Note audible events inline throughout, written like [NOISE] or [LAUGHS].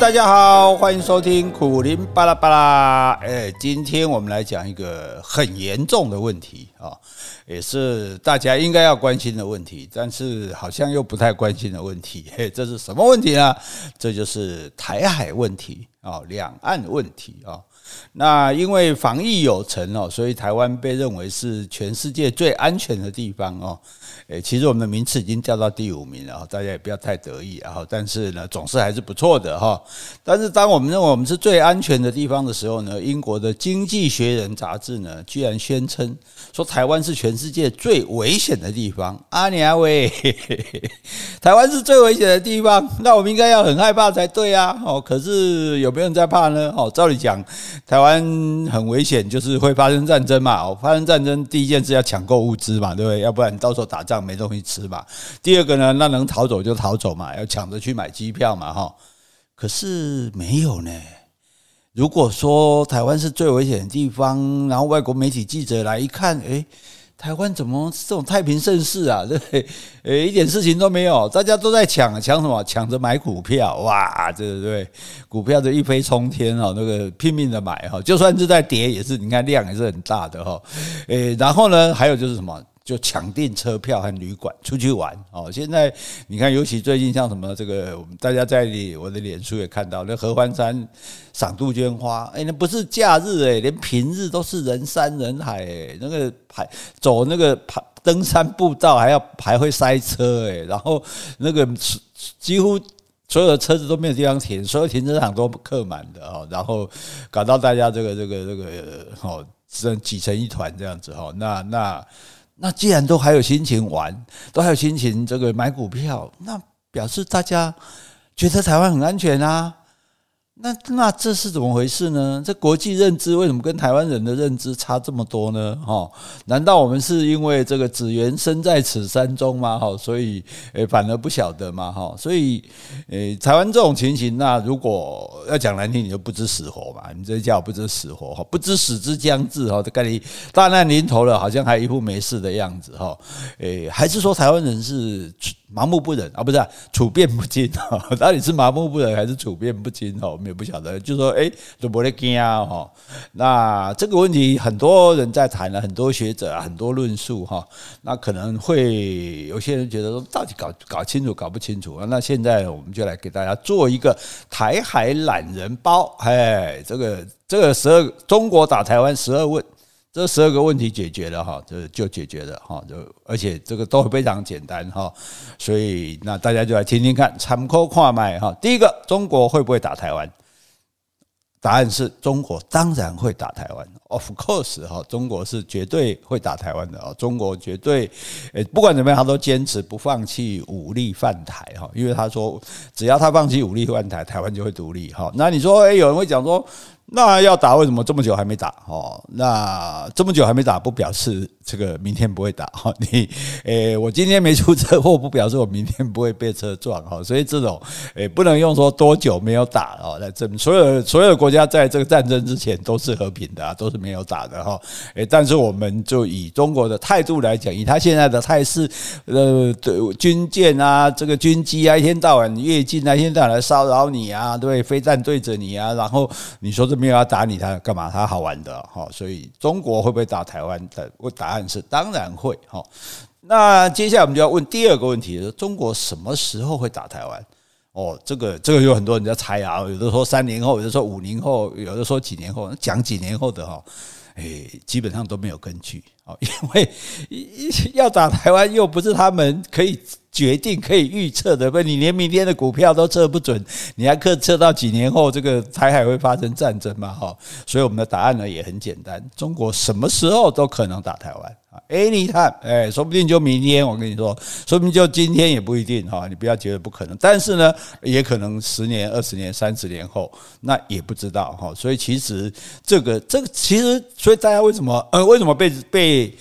大家好，欢迎收听苦林巴拉巴拉。哎，今天我们来讲一个很严重的问题啊，也是大家应该要关心的问题，但是好像又不太关心的问题。[LAUGHS] 嘿，这是什么问题呢？这就是台海问题啊，两岸问题啊。那因为防疫有成哦，所以台湾被认为是全世界最安全的地方哦。诶，其实我们的名次已经掉到第五名了，大家也不要太得意啊。但是呢，总是还是不错的哈。但是当我们认为我们是最安全的地方的时候呢，英国的《经济学人》杂志呢，居然宣称说台湾是全世界最危险的地方。阿尼阿威，台湾是最危险的地方，那我们应该要很害怕才对啊。哦，可是有没有人在怕呢？哦，照理讲。台湾很危险，就是会发生战争嘛。发生战争第一件事要抢购物资嘛，对不对？要不然到时候打仗没东西吃嘛。第二个呢，那能逃走就逃走嘛，要抢着去买机票嘛，哈。可是没有呢。如果说台湾是最危险的地方，然后外国媒体记者来一看，诶。台湾怎么这种太平盛世啊？对 [LAUGHS] 不对？呃，一点事情都没有，大家都在抢，抢什么？抢着买股票，哇，对不对？股票就一飞冲天哦，那个拼命的买哈，就算是在跌，也是你看量也是很大的哈。诶，然后呢，还有就是什么？就抢订车票和旅馆出去玩哦。现在你看，尤其最近像什么这个，我们大家在我的脸书也看到，那合欢山赏杜鹃花，哎，那不是假日哎，连平日都是人山人海哎，那个排走那个爬登山步道还要还会塞车哎，然后那个几乎所有的车子都没有地方停，所有停车场都客满的哦，然后搞到大家这个这个这个哦，挤挤成一团这样子哈，那那。那既然都还有心情玩，都还有心情这个买股票，那表示大家觉得台湾很安全啊。那那这是怎么回事呢？这国际认知为什么跟台湾人的认知差这么多呢？哈，难道我们是因为这个只缘身在此山中吗？哈，所以诶反而不晓得吗？哈，所以诶台湾这种情形，那如果要讲难听，你就不知死活嘛，你这叫不知死活哈，不知死之将至哈，这概率大难临头了，好像还一副没事的样子哈，诶，还是说台湾人是？麻木不仁啊，不是、啊、处变不惊哈？[LAUGHS] 到底是麻木不仁还是处变不惊哈？我们也不晓得。就说哎，都不会惊啊哈。那这个问题很多人在谈了，很多学者很多论述哈。那可能会有些人觉得说，到底搞搞清楚搞不清楚啊？那现在我们就来给大家做一个台海懒人包，哎，这个这个十二中国打台湾十二问。这十二个问题解决了哈，这就解决了哈，就而且这个都非常简单哈，所以那大家就来听听看，参考看卖哈。第一个，中国会不会打台湾？答案是中国当然会打台湾，of course 哈，中国是绝对会打台湾的啊，中国绝对诶，不管怎么样，他都坚持不放弃武力犯台哈，因为他说只要他放弃武力犯台，台湾就会独立哈。那你说诶，有人会讲说。那要打，为什么这么久还没打？哦，那这么久还没打，不表示这个明天不会打哈。[LAUGHS] 你，诶，我今天没出车祸，不表示我明天不会被车撞哈。所以这种，诶，不能用说多久没有打哦来证明。所有所有的国家在这个战争之前都是和平的，啊都是没有打的哈。诶，但是我们就以中国的态度来讲，以他现在的态势，呃，对军舰啊，这个军机啊，一天到晚越境啊，一天到晚来骚扰你啊，对，飞弹对着你啊，然后你说这。没有要打你，他干嘛？他好玩的哈，所以中国会不会打台湾？的答案是当然会哈。那接下来我们就要问第二个问题：中国什么时候会打台湾？哦，这个这个有很多人在猜啊，有的说三年后，有的说五年后，有的说几年后，讲几年后的哈，哎，基本上都没有根据哦，[LAUGHS] 因为要打台湾又不是他们可以。决定可以预测的，不，你连明天的股票都测不准，你还可测到几年后这个台海会发生战争吗？哈，所以我们的答案呢也很简单，中国什么时候都可能打台湾，anytime，哎，说不定就明天，我跟你说，说不定就今天也不一定哈，你不要觉得不可能，但是呢，也可能十年、二十年、三十年后，那也不知道哈，所以其实这个这个其实，所以大家为什么呃为什么被被？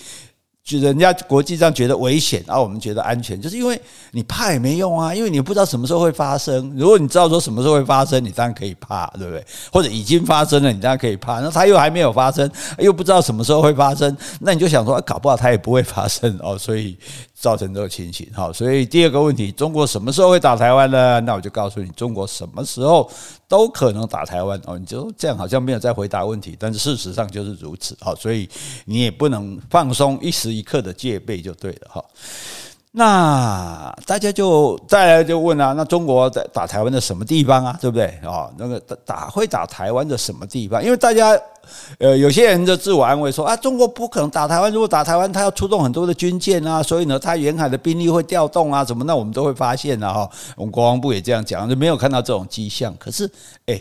就人家国际上觉得危险，而我们觉得安全，就是因为你怕也没用啊，因为你不知道什么时候会发生。如果你知道说什么时候会发生，你当然可以怕，对不对？或者已经发生了，你当然可以怕。那它又还没有发生，又不知道什么时候会发生，那你就想说，搞不好它也不会发生哦。所以造成这个情形。好，所以第二个问题，中国什么时候会打台湾呢？那我就告诉你，中国什么时候都可能打台湾。哦，你就这样好像没有在回答问题，但是事实上就是如此。好，所以你也不能放松一时一刻的戒备就对了。哈。那大家就再来就问啊，那中国在打台湾的什么地方啊？对不对啊？那个打打会打台湾的什么地方？因为大家呃有些人就自我安慰说啊，中国不可能打台湾，如果打台湾，他要出动很多的军舰啊，所以呢，他沿海的兵力会调动啊，什么？那我们都会发现啊，哈，[LAUGHS] 我们国防部也这样讲，就没有看到这种迹象。可是，哎，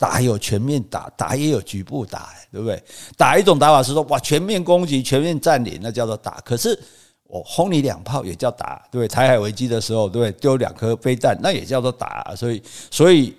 打有全面打，打也有局部打，对不对？打一种打法是说哇，全面攻击、全面占领，那叫做打。可是。我轰你两炮也叫打，对？台海危机的时候，对不对？丢两颗飞弹，那也叫做打。所以，所以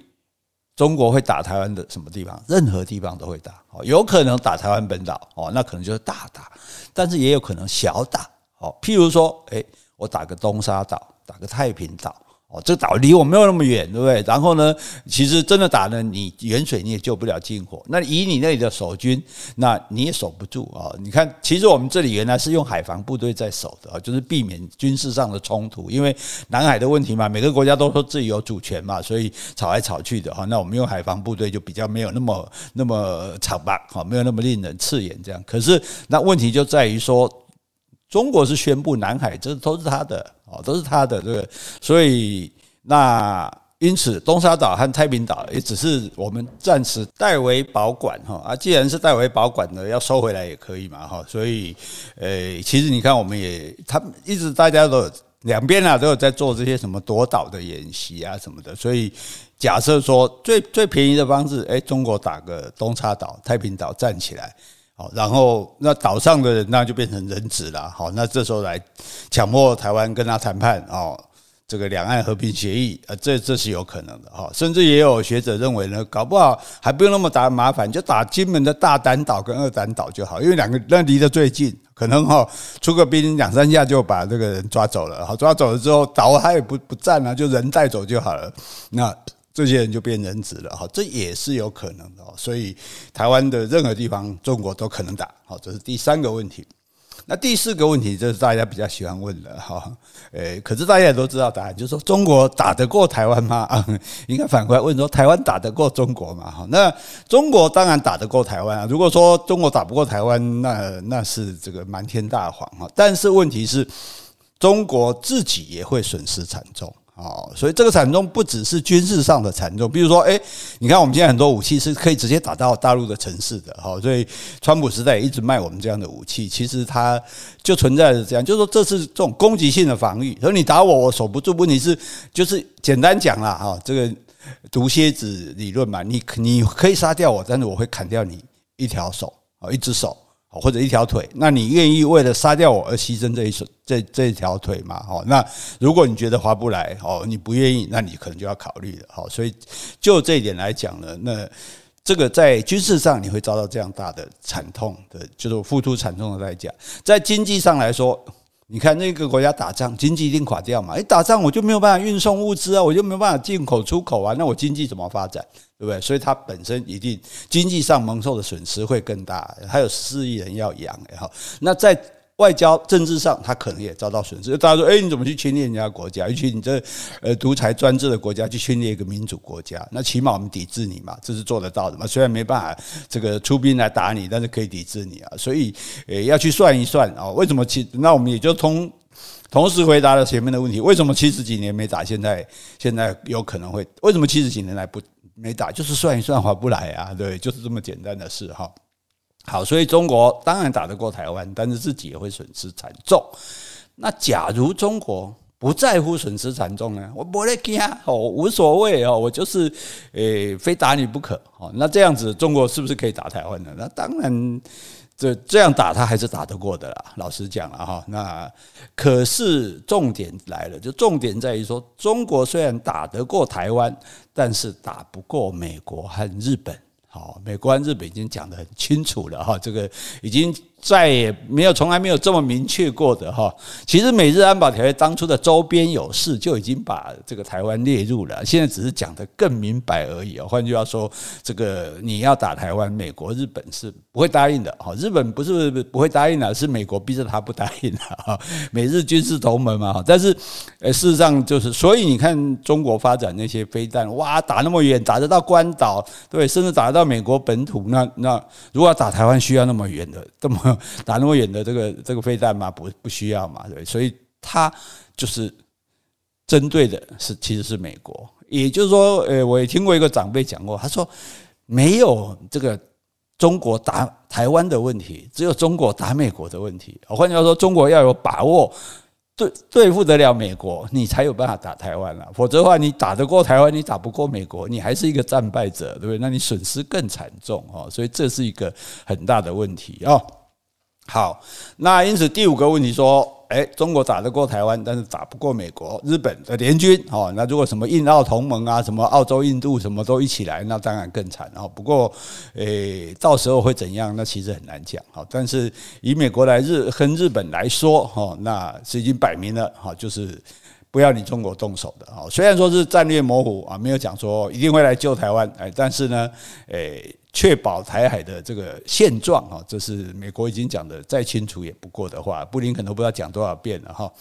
中国会打台湾的什么地方？任何地方都会打。哦，有可能打台湾本岛，哦，那可能就是大打，但是也有可能小打。哦，譬如说，诶，我打个东沙岛，打个太平岛。哦，这岛离我没有那么远，对不对？然后呢，其实真的打呢，你远水你也救不了近火。那以你那里的守军，那你也守不住啊。你看，其实我们这里原来是用海防部队在守的啊，就是避免军事上的冲突。因为南海的问题嘛，每个国家都说自己有主权嘛，所以吵来吵去的哈。那我们用海防部队就比较没有那么那么惨吧，哈，没有那么令人刺眼这样。可是那问题就在于说。中国是宣布南海，这都是他的哦，都是他的这个，所以那因此东沙岛和太平岛也只是我们暂时代为保管哈啊，既然是代为保管的，要收回来也可以嘛哈，所以呃，其实你看我们也他们一直大家都两边啊都有在做这些什么夺岛的演习啊什么的，所以假设说最最便宜的方式，诶，中国打个东沙岛、太平岛站起来。好，然后那岛上的人那就变成人质了。好，那这时候来强迫台湾跟他谈判哦，这个两岸和平协议，呃，这这是有可能的哈。甚至也有学者认为呢，搞不好还不用那么打麻烦，就打金门的大胆岛跟二胆岛就好，因为两个那离得最近，可能哈出个兵两三下就把这个人抓走了。好，抓走了之后岛他也不不占了，就人带走就好了。那。这些人就变人质了哈，这也是有可能的。所以台湾的任何地方，中国都可能打。好，这是第三个问题。那第四个问题，这是大家比较喜欢问的哈。诶，可是大家也都知道答案，就是说中国打得过台湾吗？[LAUGHS] 应该反过来问说，台湾打得过中国吗？哈，那中国当然打得过台湾啊。如果说中国打不过台湾，那那是这个瞒天大谎哈。但是问题是，中国自己也会损失惨重。哦，所以这个惨重不只是军事上的惨重，比如说，诶，你看我们现在很多武器是可以直接打到大陆的城市的，哈，所以川普时代一直卖我们这样的武器，其实它就存在着这样，就是说这是这种攻击性的防御，所以你打我，我守不住，问题是就是简单讲啦，哈，这个毒蝎子理论嘛，你你可以杀掉我，但是我会砍掉你一条手，啊，一只手。或者一条腿，那你愿意为了杀掉我而牺牲这一手这这一条腿吗？哦，那如果你觉得划不来，哦，你不愿意，那你可能就要考虑了。好，所以就这一点来讲呢，那这个在军事上你会遭到这样大的惨痛的，就是付出惨痛的代价。在经济上来说，你看那个国家打仗，经济一定垮掉嘛？一打仗我就没有办法运送物资啊，我就没有办法进口出口啊，那我经济怎么发展？对不对？所以它本身一定经济上蒙受的损失会更大，还有四亿人要养，然后那在外交政治上，他可能也遭到损失。大家说，哎，你怎么去侵略人家国家？尤其你这呃独裁专制的国家去侵略一个民主国家，那起码我们抵制你嘛，这是做得到的嘛。虽然没办法这个出兵来打你，但是可以抵制你啊。所以，诶，要去算一算啊，为什么七？那我们也就同同时回答了前面的问题：为什么七十几年没打？现在现在有可能会？为什么七十几年来不？没打就是算一算划不来啊，对，就是这么简单的事哈。好，所以中国当然打得过台湾，但是自己也会损失惨重。那假如中国不在乎损失惨重呢？我不会惊哦，无所谓哦，我就是诶非打你不可哦。那这样子中国是不是可以打台湾呢？那当然。这这样打他还是打得过的啦，老实讲了哈。那可是重点来了，就重点在于说，中国虽然打得过台湾，但是打不过美国和日本。好，美国日本已经讲得很清楚了哈，这个已经再也没有，从来没有这么明确过的哈。其实美日安保条约当初的周边有事就已经把这个台湾列入了，现在只是讲得更明白而已啊。换句话说，这个你要打台湾，美国、日本是不会答应的哈。日本不是不会答应的，是美国逼着他不答应的哈。美日军事同盟嘛哈，但是呃，事实上就是，所以你看中国发展那些飞弹，哇，打那么远，打得到关岛，对，甚至打得到美国本土，那那如果要打台湾，需要那么远的这么。[LAUGHS] 打那么远的这个这个飞弹吗？不不需要嘛，对，所以他就是针对的是其实是美国，也就是说，呃，我也听过一个长辈讲过，他说没有这个中国打台湾的问题，只有中国打美国的问题。换句话说，中国要有把握对对付得了美国，你才有办法打台湾了，否则的话，你打得过台湾，你打不过美国，你还是一个战败者，对不对？那你损失更惨重哦，所以这是一个很大的问题哦。好，那因此第五个问题说，哎，中国打得过台湾，但是打不过美国、日本的联军，哦，那如果什么印澳同盟啊，什么澳洲、印度什么都一起来，那当然更惨。哦，不过，诶，到时候会怎样？那其实很难讲。好，但是以美国来日跟日本来说，哈，那是已经摆明了，哈，就是。不要你中国动手的啊！虽然说是战略模糊啊，没有讲说一定会来救台湾，哎，但是呢，诶，确保台海的这个现状啊，这是美国已经讲的再清楚也不过的话，布林肯都不知道讲多少遍了哈。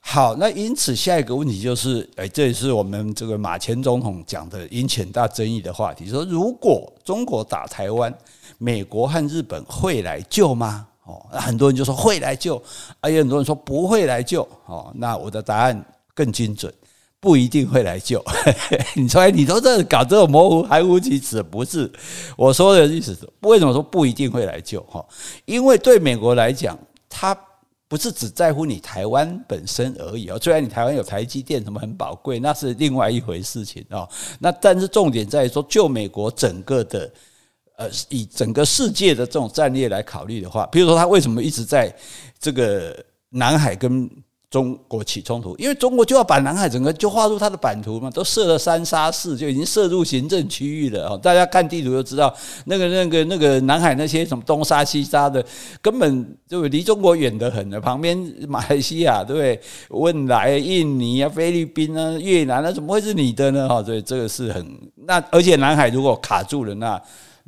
好，那因此下一个问题就是，哎，这也是我们这个马前总统讲的引起很大争议的话题，说如果中国打台湾，美国和日本会来救吗？哦，很多人就说会来救，而有很多人说不会来救。哦，那我的答案更精准，不一定会来救。[LAUGHS] 你说，你都这搞这种模糊含糊其辞，不是？我说的意思是，为什么说不一定会来救？哈，因为对美国来讲，他不是只在乎你台湾本身而已哦。虽然你台湾有台积电什么很宝贵，那是另外一回事情哦。那但是重点在于说，就美国整个的。呃，以整个世界的这种战略来考虑的话，比如说他为什么一直在这个南海跟中国起冲突？因为中国就要把南海整个就划入它的版图嘛，都设了三沙市，就已经设入行政区域了啊。大家看地图就知道，那个、那个、那个南海那些什么东沙西沙的，根本就离中国远得很的。旁边马来西亚，对不对？汶莱、印尼啊、菲律宾啊、越南啊，怎么会是你的呢？哈，所以这个是很那，而且南海如果卡住了，那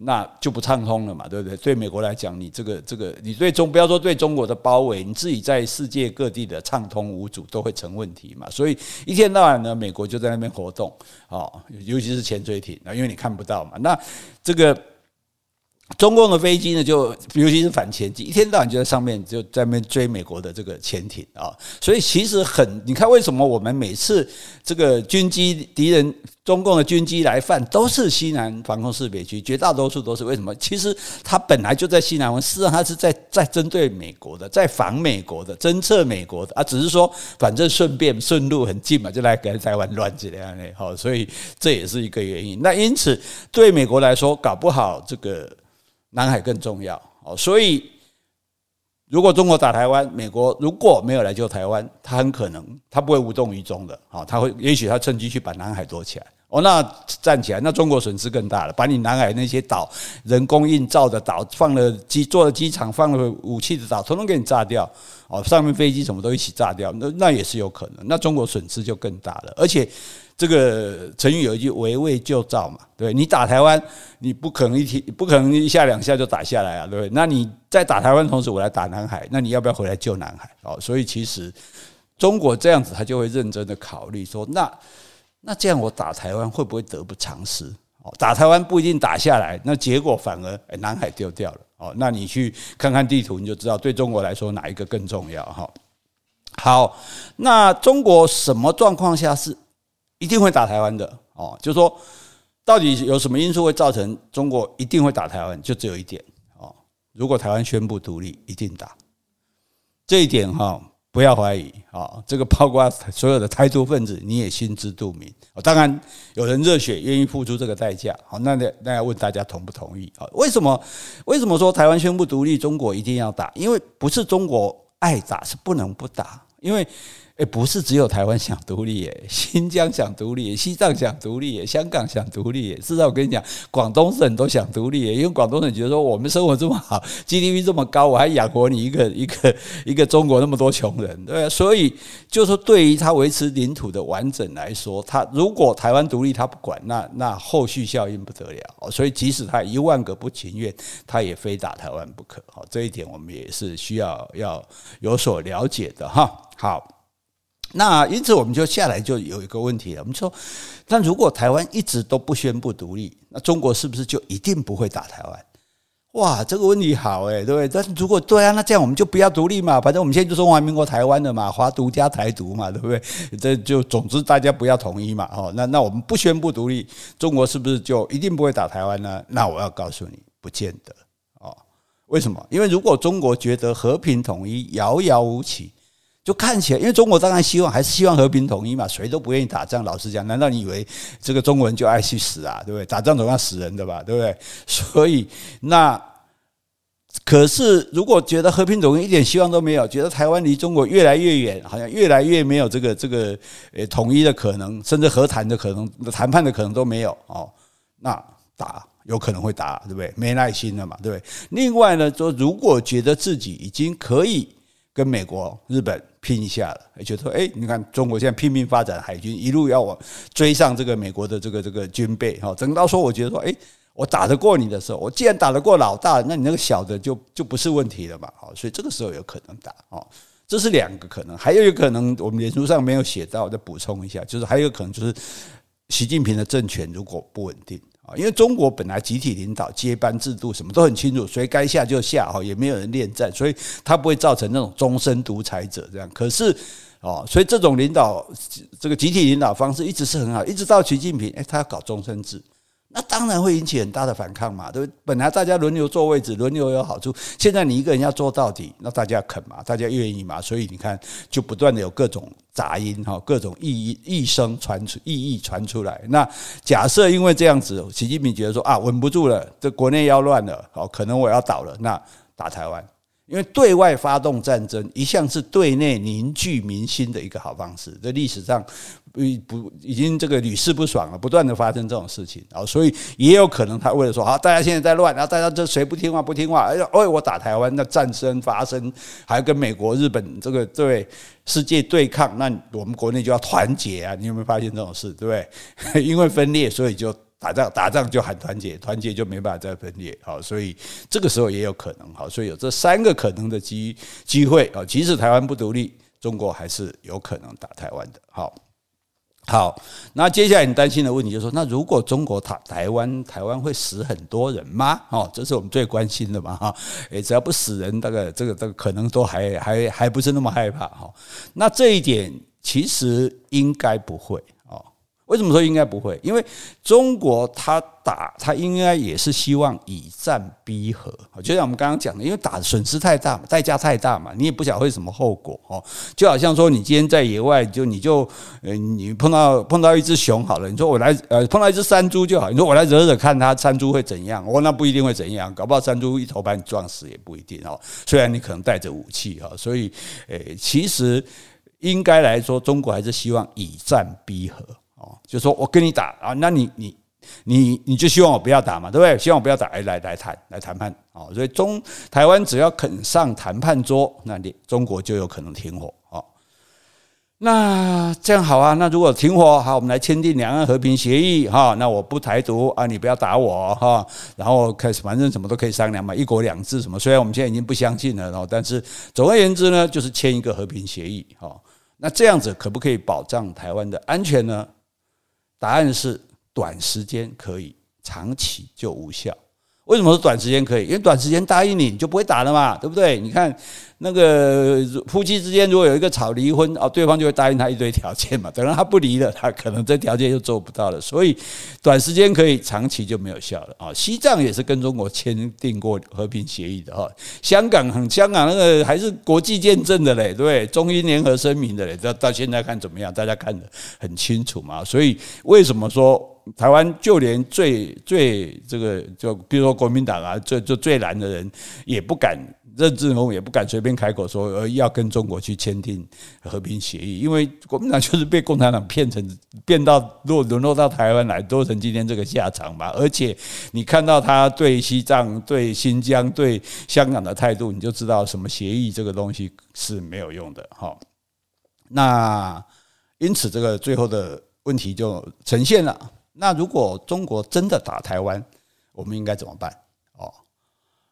那就不畅通了嘛，对不对？对美国来讲，你这个这个，你对中不要说对中国的包围，你自己在世界各地的畅通无阻都会成问题嘛。所以一天到晚呢，美国就在那边活动，啊，尤其是潜水艇啊，因为你看不到嘛。那这个。中共的飞机呢，就尤其是反潜机，一天到晚就在上面就在那边追美国的这个潜艇啊，所以其实很，你看为什么我们每次这个军机敌人中共的军机来犯，都是西南防空识别区，绝大多数都是为什么？其实它本来就在西南，事实上它是在在针对美国的，在防美国的，侦测美国的啊，只是说反正顺便顺路很近嘛，就来给台湾乱起来呢，好，所以这也是一个原因。那因此对美国来说，搞不好这个。南海更重要。哦，所以如果中国打台湾，美国如果没有来救台湾，他很可能他不会无动于衷的。啊，他会也许他趁机去把南海夺起来。哦，那站起来，那中国损失更大了，把你南海那些岛、人工硬造的岛、放了机、做了机场、放了武器的岛，统统给你炸掉哦，上面飞机什么都一起炸掉，那那也是有可能，那中国损失就更大了，而且。这个成语有一句“围魏救赵”嘛，对，你打台湾，你不可能一提，不可能一下两下就打下来啊，对不对？那你在打台湾同时，我来打南海，那你要不要回来救南海？哦，所以其实中国这样子，他就会认真的考虑说，那那这样我打台湾会不会得不偿失？哦，打台湾不一定打下来，那结果反而南海丢掉了。哦，那你去看看地图，你就知道对中国来说哪一个更重要哈。好，那中国什么状况下是？一定会打台湾的哦，就是说，到底有什么因素会造成中国一定会打台湾？就只有一点哦，如果台湾宣布独立，一定打。这一点哈，不要怀疑啊，这个包括所有的台独分子，你也心知肚明。当然，有人热血愿意付出这个代价。好，那那要问大家同不同意啊？为什么？为什么说台湾宣布独立，中国一定要打？因为不是中国爱打，是不能不打。因为哎，不是只有台湾想独立耶，[LAUGHS] 新疆想独立，西藏想独立，香港想独立。事实上，我跟你讲，广东省都想独立，因为广东省觉得说我们生活这么好，GDP 这么高，我还养活你一个一个一个中国那么多穷人，对吧？所以，就是说对于他维持领土的完整来说，他如果台湾独立他不管，那那后续效应不得了。所以，即使他一万个不情愿，他也非打台湾不可。好，这一点我们也是需要要有所了解的哈。好。那因此，我们就下来就有一个问题了。我们说，但如果台湾一直都不宣布独立，那中国是不是就一定不会打台湾？哇，这个问题好诶，对不对？但如果对啊，那这样我们就不要独立嘛，反正我们现在就中华民国台湾的嘛，华独加台独嘛，对不对？这就总之大家不要统一嘛，哦，那那我们不宣布独立，中国是不是就一定不会打台湾呢？那我要告诉你，不见得哦。为什么？因为如果中国觉得和平统一遥遥无期。就看起来，因为中国当然希望还是希望和平统一嘛，谁都不愿意打仗。老实讲，难道你以为这个中国人就爱去死啊？对不对？打仗总要死人的吧？对不对？[LAUGHS] 所以那可是，如果觉得和平统一一点希望都没有，觉得台湾离中国越来越远，好像越来越没有这个这个呃统一的可能，甚至和谈的可能、谈判的可能都没有哦，那打有可能会打，对不对？没耐心了嘛，对不对？另外呢，说如果觉得自己已经可以跟美国、日本。拼一下了，就说哎，你看中国现在拼命发展海军，一路要我追上这个美国的这个这个军备哈。等到说我觉得说，哎，我打得过你的时候，我既然打得过老大，那你那个小的就就不是问题了嘛。好，所以这个时候有可能打哦。这是两个可能，还有一个可能，我们脸书上没有写到，再补充一下，就是还有可能就是习近平的政权如果不稳定。啊因为中国本来集体领导、接班制度什么都很清楚，谁该下就下哈，也没有人恋战，所以他不会造成那种终身独裁者这样。可是哦，所以这种领导这个集体领导方式一直是很好，一直到习近平，诶，他要搞终身制。那当然会引起很大的反抗嘛，对不对？本来大家轮流坐位置，轮流有好处，现在你一个人要做到底，那大家肯嘛？大家愿意嘛？所以你看，就不断的有各种杂音哈，各种异议异声传出，异议传出来。那假设因为这样子，习近平觉得说啊，稳不住了，这国内要乱了，好，可能我要倒了，那打台湾。因为对外发动战争一向是对内凝聚民心的一个好方式，在历史上不不已经这个屡试不爽了，不断的发生这种事情啊，所以也有可能他为了说好，大家现在在乱，然后大家这谁不听话不听话，哎呀，哦，我打台湾，那战争发生，还跟美国、日本这个对世界对抗，那我们国内就要团结啊！你有没有发现这种事？对不对？[LAUGHS] 因为分裂，所以就。打仗打仗就喊团结，团结就没办法再分裂，好，所以这个时候也有可能，好，所以有这三个可能的机机会啊，即使台湾不独立，中国还是有可能打台湾的，好，好，那接下来你担心的问题就是说，那如果中国打台湾，台湾会死很多人吗？哦，这是我们最关心的嘛，哈，诶，只要不死人，大概这个这个可能都还还还不是那么害怕，哈，那这一点其实应该不会。为什么说应该不会？因为中国他打他应该也是希望以战逼和，就像我们刚刚讲的，因为打的损失太大嘛，代价太大嘛，你也不晓得会什么后果哦。就好像说你今天在野外，就你就呃你碰到碰到一只熊好了，你说我来呃碰到一只山猪就好，你说我来惹惹看它山猪会怎样？哦，那不一定会怎样，搞不好山猪一头把你撞死也不一定哦。虽然你可能带着武器哈，所以诶，其实应该来说，中国还是希望以战逼和。哦，就说我跟你打啊，那你你你你就希望我不要打嘛，对不对？希望我不要打，哎，来来谈来谈判哦。所以中台湾只要肯上谈判桌，那你中国就有可能停火哦。那这样好啊，那如果停火好，我们来签订两岸和平协议哈。那我不台独啊，你不要打我哈。然后开始反正什么都可以商量嘛，一国两制什么。虽然我们现在已经不相信了，然后但是总而言之呢，就是签一个和平协议哈。那这样子可不可以保障台湾的安全呢？答案是短时间可以，长期就无效。为什么说短时间可以？因为短时间答应你，你就不会打了嘛，对不对？你看那个夫妻之间，如果有一个吵离婚哦，对方就会答应他一堆条件嘛。[LAUGHS] 等到他不离了，他可能这条件就做不到了。所以短时间可以，长期就没有效了啊。西藏也是跟中国签订过和平协议的哈。香港很香港那个还是国际见证的嘞，对不对？中英联合声明的嘞，到到现在看怎么样？大家看得很清楚嘛。所以为什么说？台湾就连最最这个，就比如说国民党啊，最就最蓝的人也不敢任志宏也不敢随便开口说，呃，要跟中国去签订和平协议，因为国民党就是被共产党骗成变到落沦落到台湾来，做成今天这个下场嘛。而且你看到他对西藏、对新疆、对香港的态度，你就知道什么协议这个东西是没有用的。哈，那因此这个最后的问题就呈现了。那如果中国真的打台湾，我们应该怎么办？哦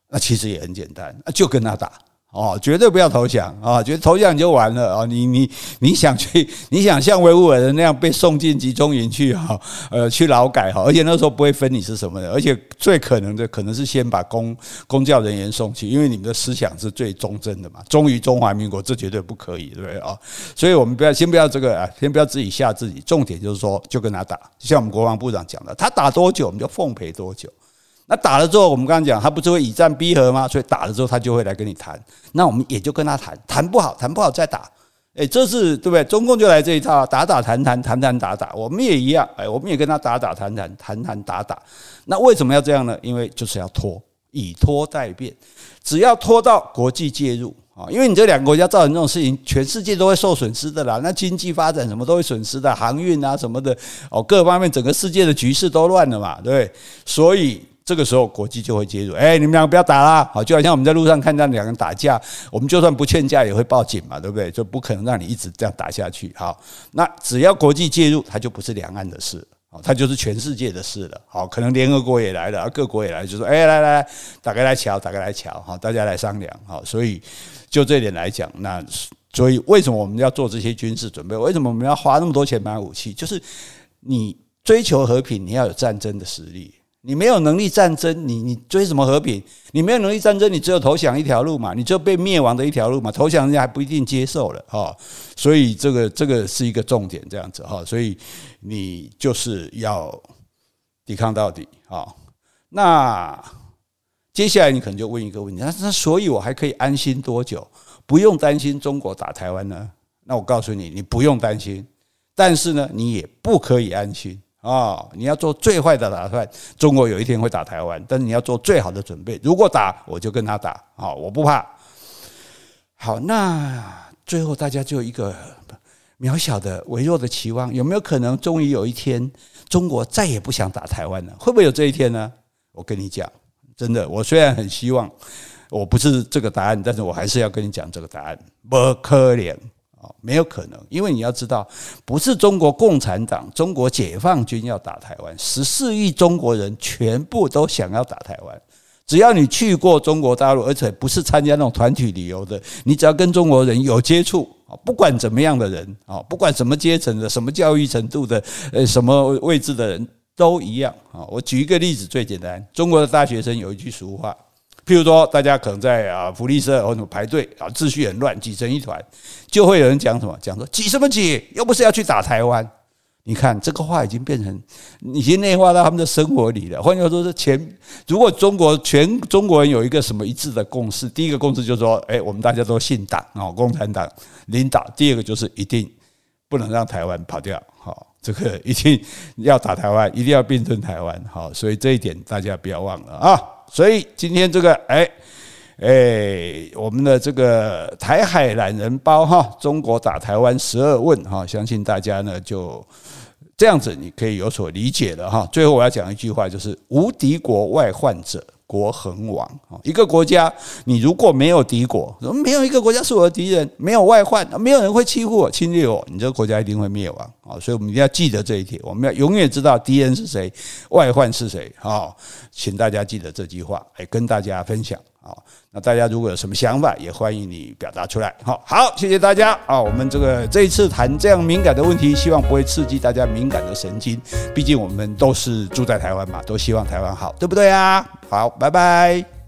那其实也很简单，就跟他打哦，绝对不要投降啊！觉得投降就完了啊！你你你想去，你想像维吾尔人那样被送进集中营去哈？呃，去劳改哈？而且那时候不会分你是什么人，而且最可能的可能是先把公公教人员送去，因为你们的思想是最忠贞的嘛，忠于中华民国，这绝对不可以，对不对啊？所以我们不要先不要这个啊，先不要自己吓自己。重点就是说，就跟他打，就像我们国防部长讲的，他打多久，我们就奉陪多久。那打了之后，我们刚刚讲，他不是会以战逼和吗？所以打了之后，他就会来跟你谈。那我们也就跟他谈，谈不好，谈不好再打。诶，这是对不对？中共就来这一套，打打谈谈，谈谈打打。我们也一样，诶，我们也跟他打打谈谈，谈谈打打。那为什么要这样呢？因为就是要拖，以拖待变。只要拖到国际介入啊，因为你这两个国家造成这种事情，全世界都会受损失的啦。那经济发展什么都会损失的，航运啊什么的哦，各方面整个世界的局势都乱了嘛，对不对？所以。这个时候国际就会介入，哎，你们两个不要打啦，好，就好像我们在路上看到两个人打架，我们就算不劝架也会报警嘛，对不对？就不可能让你一直这样打下去。好，那只要国际介入，它就不是两岸的事，它就是全世界的事了。好，可能联合国也来了，各国也来，就说，哎，来来来，大家来瞧，大家来瞧，好，大家来商量，好，所以就这点来讲，那所以为什么我们要做这些军事准备？为什么我们要花那么多钱买武器？就是你追求和平，你要有战争的实力。你没有能力战争，你你追什么和平？你没有能力战争，你只有投降一条路嘛，你只有被灭亡的一条路嘛。投降人家还不一定接受了哈，所以这个这个是一个重点，这样子哈。所以你就是要抵抗到底啊。那接下来你可能就问一个问题：那那所以我还可以安心多久？不用担心中国打台湾呢？那我告诉你，你不用担心，但是呢，你也不可以安心。啊，你要做最坏的打算，中国有一天会打台湾，但是你要做最好的准备。如果打，我就跟他打，好，我不怕。好，那最后大家就一个渺小的、微弱的期望，有没有可能终于有一天，中国再也不想打台湾了？会不会有这一天呢？我跟你讲，真的，我虽然很希望我不是这个答案，但是我还是要跟你讲这个答案，不可能。哦，没有可能，因为你要知道，不是中国共产党、中国解放军要打台湾，十四亿中国人全部都想要打台湾。只要你去过中国大陆，而且不是参加那种团体旅游的，你只要跟中国人有接触啊，不管怎么样的人，啊，不管什么阶层的、什么教育程度的、呃，什么位置的人都一样。啊，我举一个例子，最简单，中国的大学生有一句俗话。譬如说，大家可能在啊福利社或者排队啊，秩序很乱，挤成一团，就会有人讲什么？讲说挤什么挤？又不是要去打台湾。你看这个话已经变成已经内化到他们的生活里了。换句话说，是前如果中国全中国人有一个什么一致的共识，第一个共识就是说，哎，我们大家都信党啊，共产党领导。第二个就是一定不能让台湾跑掉，好，这个一定要打台湾，一定要并吞台湾，好，所以这一点大家不要忘了啊。所以今天这个哎哎，我们的这个台海懒人包哈，中国打台湾十二问哈，相信大家呢就这样子，你可以有所理解了哈。最后我要讲一句话，就是无敌国外患者。国恒亡啊！一个国家，你如果没有敌国，没有一个国家是我的敌人，没有外患，没有人会欺负我、侵略我，你这个国家一定会灭亡啊！所以，我们一定要记得这一点，我们要永远知道敌人是谁，外患是谁啊！请大家记得这句话，来跟大家分享好！那大家如果有什么想法，也欢迎你表达出来。好，好，谢谢大家啊！我们这个这一次谈这样敏感的问题，希望不会刺激大家敏感的神经，毕竟我们都是住在台湾嘛，都希望台湾好，对不对啊？好，拜拜。